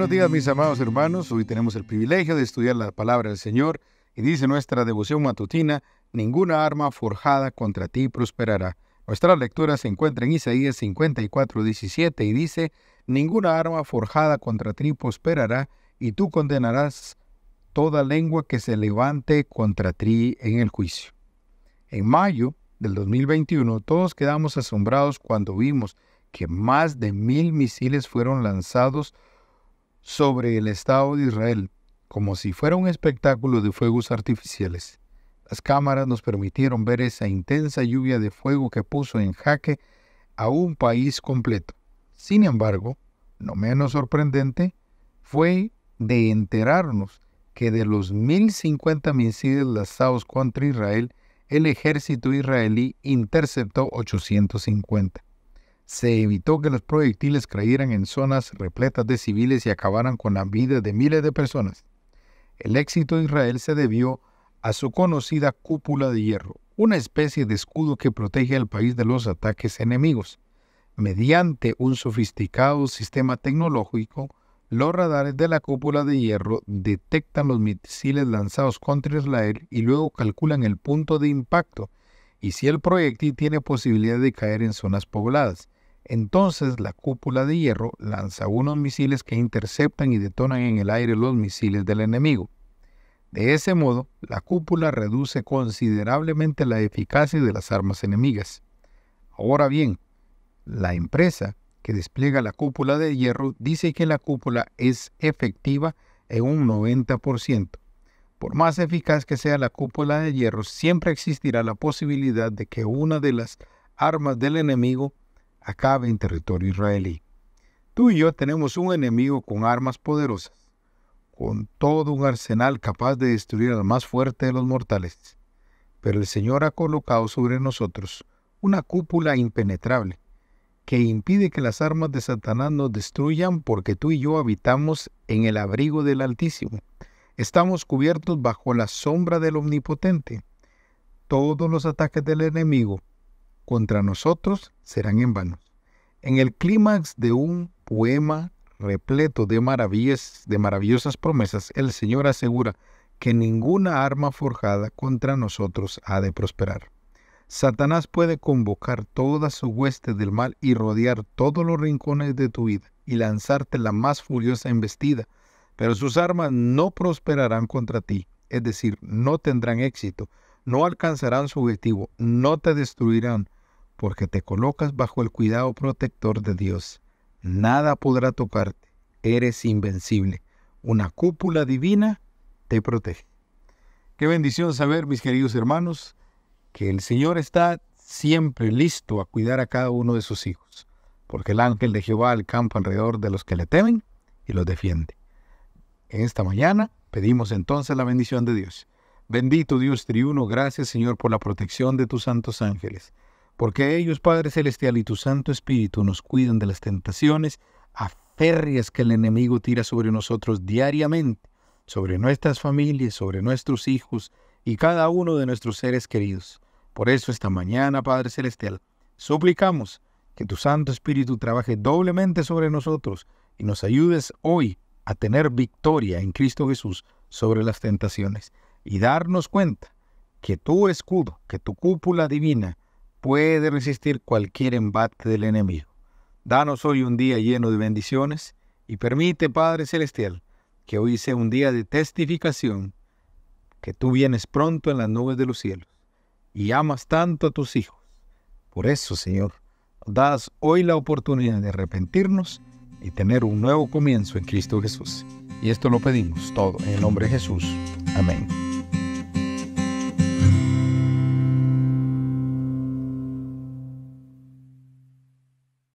buenos días mis amados hermanos. Hoy tenemos el privilegio de estudiar la palabra del Señor y dice nuestra devoción matutina, ninguna arma forjada contra ti prosperará. Nuestra lectura se encuentra en Isaías 54, 17 y dice, ninguna arma forjada contra ti prosperará y tú condenarás toda lengua que se levante contra ti en el juicio. En mayo del 2021 todos quedamos asombrados cuando vimos que más de mil misiles fueron lanzados sobre el Estado de Israel, como si fuera un espectáculo de fuegos artificiales. Las cámaras nos permitieron ver esa intensa lluvia de fuego que puso en jaque a un país completo. Sin embargo, no menos sorprendente fue de enterarnos que de los 1.050 misiles lanzados contra Israel, el ejército israelí interceptó 850 se evitó que los proyectiles cayeran en zonas repletas de civiles y acabaran con la vida de miles de personas. El éxito de Israel se debió a su conocida cúpula de hierro, una especie de escudo que protege al país de los ataques enemigos. Mediante un sofisticado sistema tecnológico, los radares de la cúpula de hierro detectan los misiles lanzados contra Israel y luego calculan el punto de impacto y si el proyectil tiene posibilidad de caer en zonas pobladas. Entonces la cúpula de hierro lanza unos misiles que interceptan y detonan en el aire los misiles del enemigo. De ese modo, la cúpula reduce considerablemente la eficacia de las armas enemigas. Ahora bien, la empresa que despliega la cúpula de hierro dice que la cúpula es efectiva en un 90%. Por más eficaz que sea la cúpula de hierro, siempre existirá la posibilidad de que una de las armas del enemigo acabe en territorio israelí. Tú y yo tenemos un enemigo con armas poderosas, con todo un arsenal capaz de destruir al más fuerte de los mortales. Pero el Señor ha colocado sobre nosotros una cúpula impenetrable que impide que las armas de Satanás nos destruyan porque tú y yo habitamos en el abrigo del Altísimo. Estamos cubiertos bajo la sombra del Omnipotente. Todos los ataques del enemigo contra nosotros serán en vano. En el clímax de un poema repleto de maravillas, de maravillosas promesas, el Señor asegura que ninguna arma forjada contra nosotros ha de prosperar. Satanás puede convocar toda su hueste del mal y rodear todos los rincones de tu vida y lanzarte la más furiosa embestida, pero sus armas no prosperarán contra ti, es decir, no tendrán éxito, no alcanzarán su objetivo, no te destruirán, porque te colocas bajo el cuidado protector de Dios. Nada podrá tocarte, eres invencible. Una cúpula divina te protege. Qué bendición saber, mis queridos hermanos, que el Señor está siempre listo a cuidar a cada uno de sus hijos, porque el ángel de Jehová al campo alrededor de los que le temen y los defiende. En esta mañana pedimos entonces la bendición de Dios. Bendito Dios triuno, gracias Señor por la protección de tus santos ángeles porque ellos, Padre Celestial, y tu Santo Espíritu nos cuidan de las tentaciones aférreas que el enemigo tira sobre nosotros diariamente, sobre nuestras familias, sobre nuestros hijos y cada uno de nuestros seres queridos. Por eso esta mañana, Padre Celestial, suplicamos que tu Santo Espíritu trabaje doblemente sobre nosotros y nos ayudes hoy a tener victoria en Cristo Jesús sobre las tentaciones y darnos cuenta que tu escudo, que tu cúpula divina puede resistir cualquier embate del enemigo. Danos hoy un día lleno de bendiciones y permite, Padre Celestial, que hoy sea un día de testificación, que tú vienes pronto en las nubes de los cielos y amas tanto a tus hijos. Por eso, Señor, das hoy la oportunidad de arrepentirnos y tener un nuevo comienzo en Cristo Jesús. Y esto lo pedimos todo en el nombre de Jesús. Amén.